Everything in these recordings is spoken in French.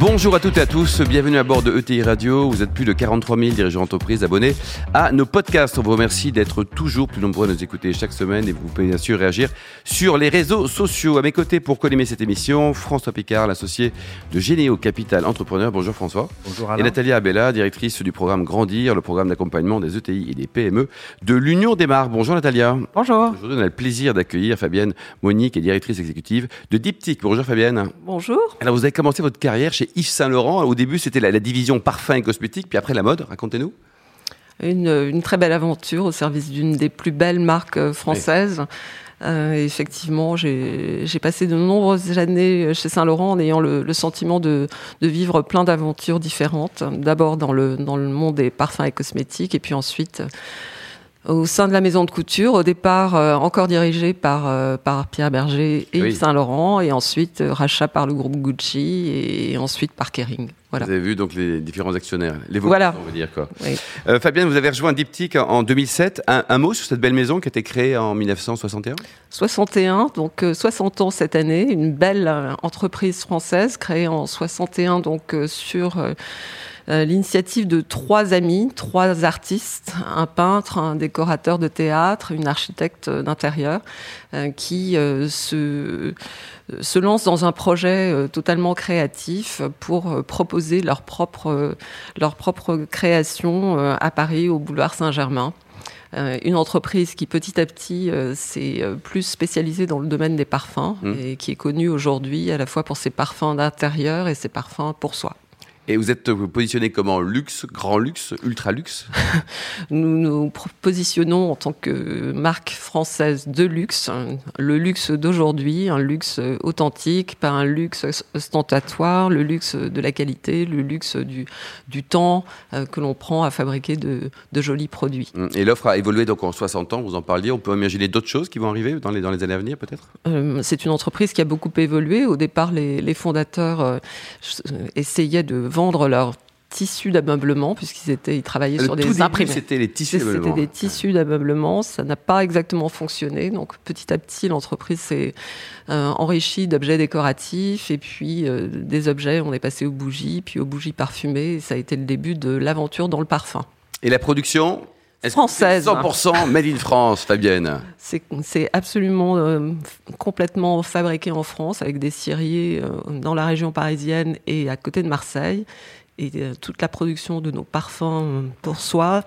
Bonjour à toutes et à tous, bienvenue à bord de ETI Radio. Vous êtes plus de 43 000 dirigeants d'entreprise abonnés à nos podcasts. On vous remercie d'être toujours plus nombreux à nous écouter chaque semaine et vous pouvez bien sûr réagir sur les réseaux sociaux. À mes côtés pour collimer cette émission, François Picard, l'associé de Généo Capital Entrepreneur. Bonjour François. Bonjour Alain. Et Nathalie Abella, directrice du programme Grandir, le programme d'accompagnement des ETI et des PME de l'Union des marques. Bonjour Natalia. Bonjour. Aujourd'hui, on a le plaisir d'accueillir Fabienne Monique, qui est directrice exécutive de Diptyque. Bonjour Fabienne. Bonjour. Alors, vous avez commencé votre carrière chez Yves Saint Laurent. Au début, c'était la, division parfum et cosmétique, puis après la mode. Racontez-nous. Une, une très belle aventure au service d'une des plus belles marques euh, françaises. Euh, effectivement, j'ai passé de nombreuses années chez Saint-Laurent en ayant le, sentiment de, de vivre plein d'aventures différentes. D'abord dans le, dans le monde des parfums et cosmétiques, et puis ensuite euh, au sein de la maison de couture, au départ euh, encore dirigée par, euh, par Pierre Berger et Oui. Yves Saint-Laurent, et ensuite euh, rachat par le groupe Gucci, et ensuite par Kering. Voilà. Vous avez vu donc les différents actionnaires. Les Voilà. on va dire quoi. Oui. Euh, Fabienne, vous avez rejoint Diptyque en- en 2007. Un, un mot sur cette belle maison qui a été créée en 1961 61, donc euh, 60 ans cette année, une belle entreprise française créée en 61 donc sur l'initiative de trois amis, trois artistes, un peintre, un décorateur de théâtre, une architecte euh, d'intérieur, euh, qui euh, se, se lancent dans un projet euh, totalement créatif pour euh, proposer leur propre, euh, leur propre création euh, à Paris, au boulevard Saint-Germain. Euh, une entreprise qui petit à petit euh, s'est euh, plus spécialisée dans le domaine des parfums Mmh. et qui est connue aujourd'hui à la fois pour ses parfums d'intérieur et ses parfums pour soi. Et vous êtes positionné comment Luxe, grand luxe, ultra luxe? Nous nous positionnons en tant que marque française de luxe, le luxe d'aujourd'hui, un luxe authentique, pas un luxe os- ostentatoire, le luxe de la qualité, le luxe du, du temps euh, que l'on prend à fabriquer de, de jolis produits. Et l'offre a évolué donc en 60 ans, vous en parliez. On peut imaginer d'autres choses qui vont arriver dans les, dans les années à venir peut-être? Euh, c'est une entreprise qui a beaucoup évolué. Au départ, les, les fondateurs euh, essayaient de vendre leurs tissus d'ameublement, puisqu'ils étaient, ils travaillaient Le sur tout des imprimeries. c'était les tissus. C'était d'ameublement. des tissus d'ameublement, ça n'a pas exactement fonctionné. Donc petit à petit, l'entreprise s'est euh, enrichie d'objets décoratifs et puis euh, des objets, on est passé aux bougies, puis aux bougies parfumées. Et ça a été le début de l'aventure dans le parfum. Et la production? Française. 100% made in France, Fabienne. C'est absolument euh, complètement fabriqué en France avec des scieries euh, dans la région parisienne et à côté de Marseille. Et euh, toute la production de nos parfums pour soi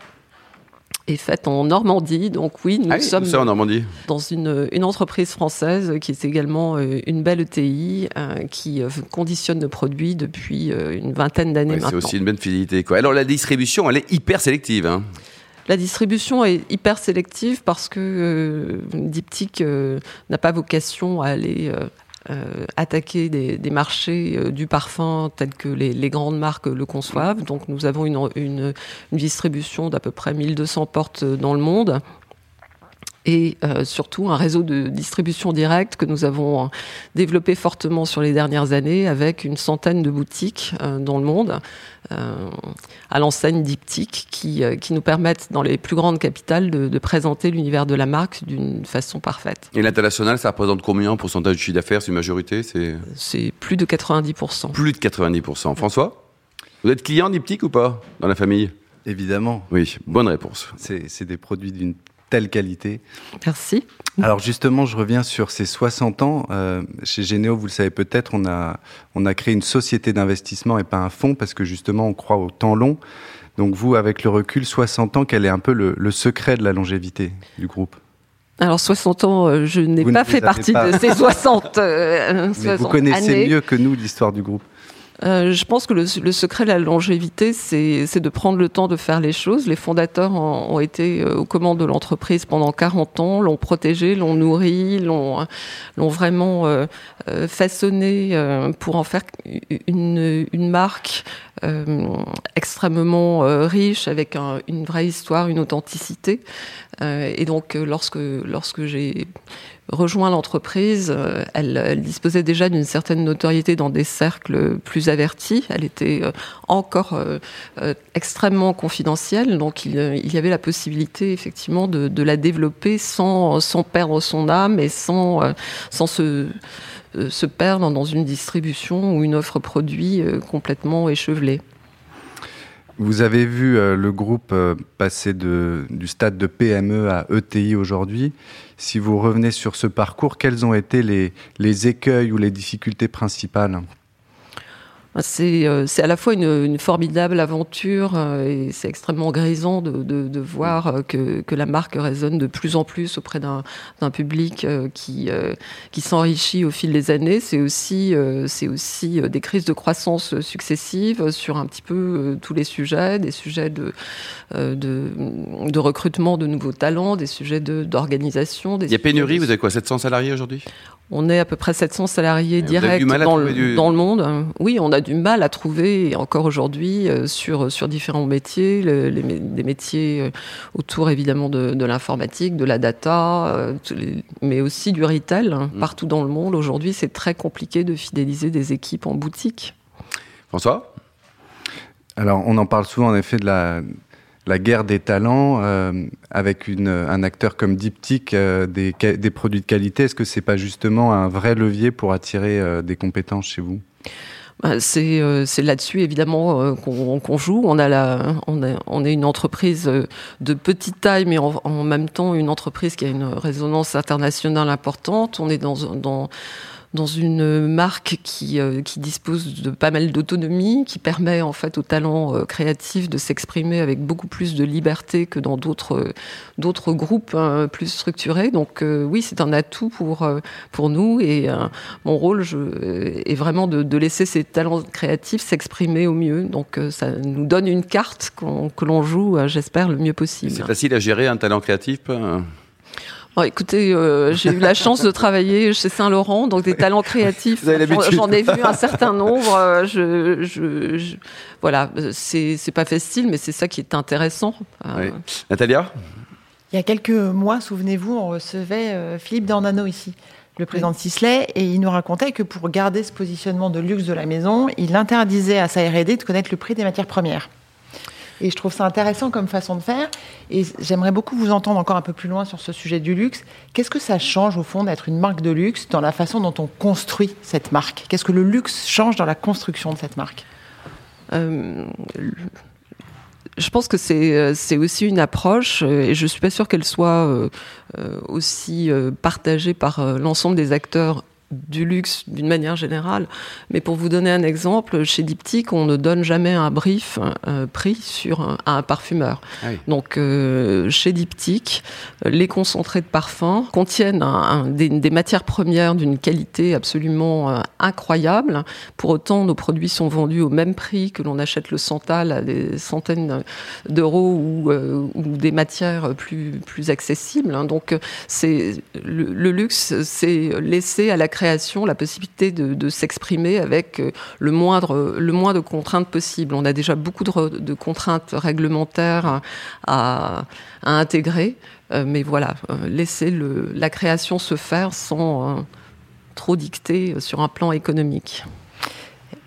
est faite en Normandie. Donc oui, nous Ah oui, sommes en Normandie dans une, une entreprise française qui est également une belle ETI qui conditionne nos produits depuis une vingtaine d'années Ouais, C'est maintenant. aussi une bonne fidélité. Quoi. Alors la distribution, elle est hyper sélective. hein. La distribution est hyper sélective parce que euh, Diptyque euh, n'a pas vocation à aller euh, attaquer des, marchés du parfum tels que les, grandes marques le conçoivent. Donc nous avons une, une- une distribution d'à peu près 1200 portes dans le monde. Et euh, surtout un réseau de distribution directe que nous avons euh, développé fortement sur les dernières années avec une centaine de boutiques euh, dans le monde euh, à l'enseigne diptyque qui, euh, qui nous permettent dans les plus grandes capitales de, de présenter l'univers de la marque d'une façon parfaite. Et l'international, ça représente combien en pourcentage du chiffre d'affaires C'est une majorité C'est C'est plus de 90%. plus de 90%. François Vous êtes client Diptyque ou pas Dans la famille? Évidemment, Oui, bonne réponse. c'est c'est des produits d'une telle qualité. Merci. Alors justement, je reviens sur ces 60 ans. Euh, chez Généo, vous le savez peut-être, on a, on a créé une société d'investissement et pas un fonds parce que justement, on croit au temps long. Donc vous, avec le recul, 60 ans, quel est un peu le, le secret de la longévité du groupe? Alors 60 ans, euh, je n'ai pas fait partie pas. de ces 60, euh, Mais 60 vous connaissez années. mieux que nous l'histoire du groupe. Euh, je pense que le, secret de la longévité, c'est de prendre le temps de faire les choses. Les fondateurs ont, été euh, aux commandes de l'entreprise pendant 40 ans, l'ont protégée, l'ont nourrie, l'ont vraiment euh, euh, façonné pour en faire une, marque extrêmement riche, avec un- une vraie histoire, une authenticité. Et donc, lorsque, lorsque j'ai rejoint l'entreprise, elle, disposait déjà d'une certaine notoriété dans des cercles plus avertis. Elle était encore extrêmement confidentielle, donc il, y avait la possibilité effectivement de, la développer sans, perdre son âme et sans, sans se perdre dans une distribution ou une offre produit complètement échevelée. Vous avez vu euh, le groupe euh, passer du stade de PME à ETI aujourd'hui. Si vous revenez sur ce parcours, quels ont été les, écueils ou les difficultés principales? C'est à la fois une, formidable aventure euh, et c'est extrêmement grisant de, voir euh, que, la marque résonne de plus en plus auprès d'un public qui, qui s'enrichit au fil des années. C'est aussi, c'est aussi des crises de croissance successives sur un petit peu tous les sujets, des sujets de, de, recrutement de nouveaux talents, des sujets d'organisation. Il y a pénurie, vous avez quoi, 700 salariés aujourd'hui? On est à peu près 700 salariés directs dans, le, dans le monde. Oui, on a du mal à trouver, encore aujourd'hui, euh, sur, sur différents métiers, les, des métiers euh, autour évidemment de, l'informatique, de la data, euh, mais aussi du retail. Hein. Mmh. Partout dans le monde, aujourd'hui, c'est très compliqué de fidéliser des équipes en boutique. François? Alors, on en parle souvent en effet de la la guerre des talents euh, avec un acteur comme Diptyque, euh, des, produits de qualité, est-ce que c'est pas justement un vrai levier pour attirer euh, des compétences chez vous? Bah, c'est là-dessus évidemment qu'on joue. On est une entreprise de petite taille, mais en, même temps une entreprise qui a une résonance internationale importante. On est dans dans une marque qui, euh, qui dispose de pas mal d'autonomie, qui permet en fait aux talents euh, créatifs de s'exprimer avec beaucoup plus de liberté que dans d'autres d'autres groupes hein, plus structurés. Donc euh, oui, c'est un atout pour pour nous et mon rôle est vraiment de, laisser ces talents créatifs s'exprimer au mieux. Donc ça nous donne une carte que l'on joue, j'espère, le mieux possible. C'est facile à gérer un talent créatif écoutez, euh, j'ai eu la chance de travailler chez Saint-Laurent, donc des talents créatifs. J'en ai vu un certain nombre. Euh, je, je, voilà, c'est pas facile, mais c'est ça qui est intéressant. Euh, Natalia? Il y a quelques mois, souvenez-vous, on recevait Philippe Dornano ici le président de Sisley, et il nous racontait que pour garder ce positionnement de luxe de la maison, il interdisait à sa R&D de connaître le prix des matières premières. Et je trouve ça intéressant comme façon de faire. Et j'aimerais beaucoup vous entendre encore un peu plus loin sur ce sujet du luxe. Qu'est-ce que ça change au fond d'être une marque de luxe dans la façon dont on construit cette marque? Qu'est-ce que le luxe change dans la construction de cette marque? Euh, je pense que c'est c'est aussi une approche et je suis pas sûre qu'elle soit euh, aussi partagée par l'ensemble des acteurs du luxe d'une manière générale. Mais pour vous donner un exemple, chez Diptyque, on ne donne jamais un brief euh, pris sur un, un parfumeur. Ah Donc euh, chez Diptyque, les concentrés de parfum contiennent des, matières premières d'une qualité absolument euh, incroyable. Pour autant, nos produits sont vendus au même prix que l'on achète le Santal à des centaines d'euros ou, des matières plus, plus accessibles. Hein. Donc c'est le, le luxe, c'est laisser à la création la possibilité de, s'exprimer avec euh, le moindre, le moins de contraintes possible. On a déjà beaucoup de, contraintes réglementaires à, intégrer, euh, mais voilà, euh, laisser la création se faire sans trop dicter sur un plan économique.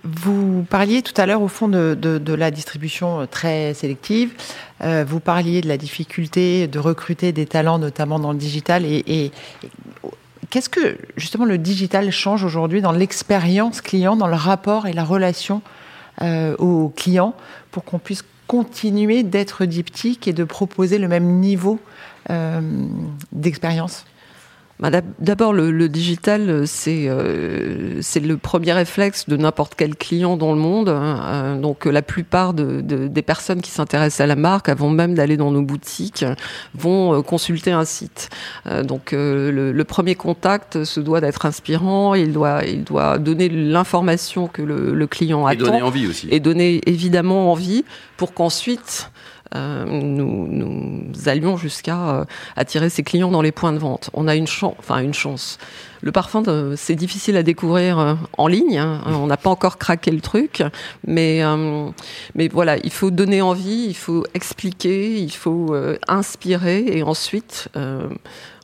Vous parliez tout à l'heure au fond de, la distribution très sélective. vous parliez de la difficulté de recruter des talents, notamment dans le digital. Qu'est-ce que justement le digital change aujourd'hui dans l'expérience client, dans le rapport et la relation euh, au client pour qu'on puisse continuer d'être diptyque et de proposer le même niveau euh, d'expérience? D'abord, le, digital, euh, c'est le premier réflexe de n'importe quel client dans le monde. Hein. Euh, donc, la plupart des personnes qui s'intéressent à la marque, avant même d'aller dans nos boutiques, vont euh, consulter un site. donc, le, premier contact se doit d'être inspirant. Il doit, il doit donner l'information que le, client attend. Et donner envie aussi. Et donner évidemment envie pour qu'ensuite euh, nous, nous, allions jusqu'à euh, attirer ces clients dans les points de vente. On a une chance, enfin une chance. Le parfum, c'est difficile à découvrir euh, en ligne. Hein. On n'a pas encore craqué le truc, mais mais voilà, il faut donner envie, il faut expliquer, il faut inspirer, et ensuite,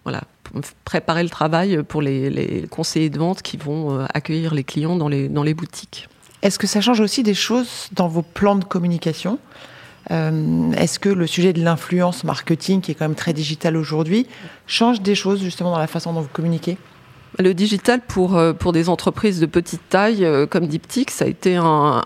voilà, préparer le travail pour les, conseillers de vente qui vont accueillir les clients dans les, dans les boutiques. Est-ce que ça change aussi des choses dans vos plans de communication? Est-ce que le sujet de l'influence marketing, qui est quand même très digital aujourd'hui, change des choses justement dans la façon dont vous communiquez? Le digital pour, euh, pour des entreprises de petite taille euh, comme Diptyque, ça a été un,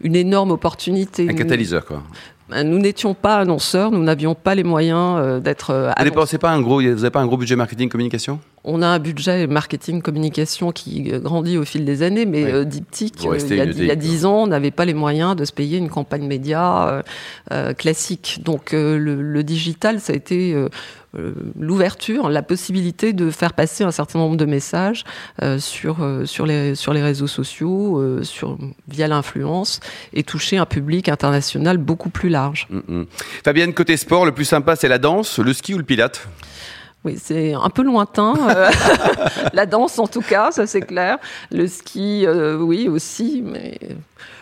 une énorme opportunité. Un catalyseur, quoi. Ben, nous n'étions pas annonceurs, nous n'avions pas les moyens euh, d'être. Vous pas un gros, vous n'avez pas un gros budget marketing communication? On a un budget marketing communication qui grandit au fil des années, mais Diptyque, il, y a, dix ans, on n'avait pas les moyens de se payer une campagne média classique. Donc le, le, digital, ça a été euh, l'ouverture, la possibilité de faire passer un certain nombre de messages euh, sur, euh, sur, les, sur les réseaux sociaux, sur, via l'influence, et toucher un public international beaucoup plus large. Mm, mm. Fabienne, côté sport, le plus sympa, c'est la danse, le ski ou le pilate? Oui, c'est un peu lointain. la danse, en tout cas, ça c'est clair. Le ski, oui aussi, mais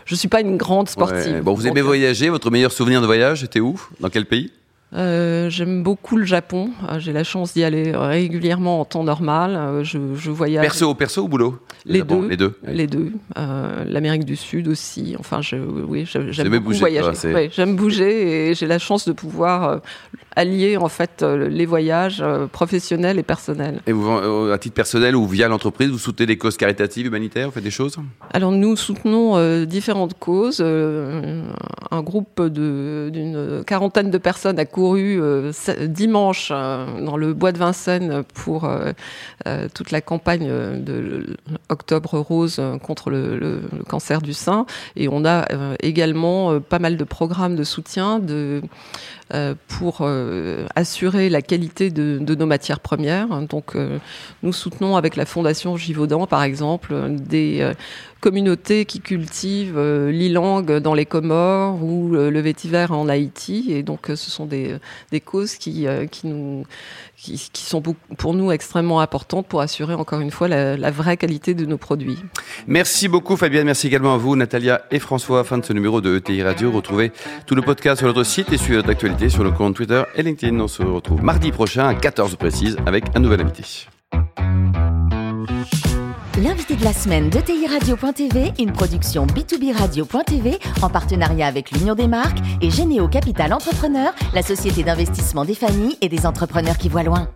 je suis pas une grande sportive. Bon, vous aimez voyager. Votre meilleur souvenir de voyage, était où? Dans quel pays? Euh, j'aime beaucoup le Japon. Euh, j'ai la chance d'y aller régulièrement en temps normal. Euh, je, je voyage. Perso, perso ou boulot? Les deux, les deux. Les deux. L'Amérique du Sud aussi. Enfin, je, oui, j'aime beaucoup voyager. j'aime bouger et j'ai la chance de pouvoir allier en fait les voyages professionnels et personnels. Et vous, à titre personnel ou via l'entreprise, vous soutenez des causes caritatives, humanitaires, vous faites des choses? Alors nous soutenons différentes causes. un groupe d'une quarantaine de personnes a couru dimanche dans le bois de Vincennes pour toute la campagne de Octobre Rose contre le, cancer du sein. Et on a également pas mal de programmes de soutien de, pour assurer la qualité de, nos matières premières. Donc nous soutenons avec la Fondation Givaudan, par exemple, des communautés qui cultivent euh, l'ilang dans les Comores ou le vétiver en Haïti. Et donc, ce sont des, causes qui, sont pour nous extrêmement importantes pour assurer encore une fois la, vraie qualité de nos produits. Merci beaucoup Fabienne, merci également à vous Natalia et François. Fin de ce numéro de ETI Radio. Retrouvez tout le podcast sur notre site et sur notre sur le compte Twitter et LinkedIn. On se retrouve mardi prochain à 14 précise avec un nouvel invité. L'invité de la semaine de TI Radio.tv, une production B2B Radio.tv en partenariat avec l'Union des marques et Généo Capital Entrepreneur, la société d'investissement des familles et des entrepreneurs qui voient loin.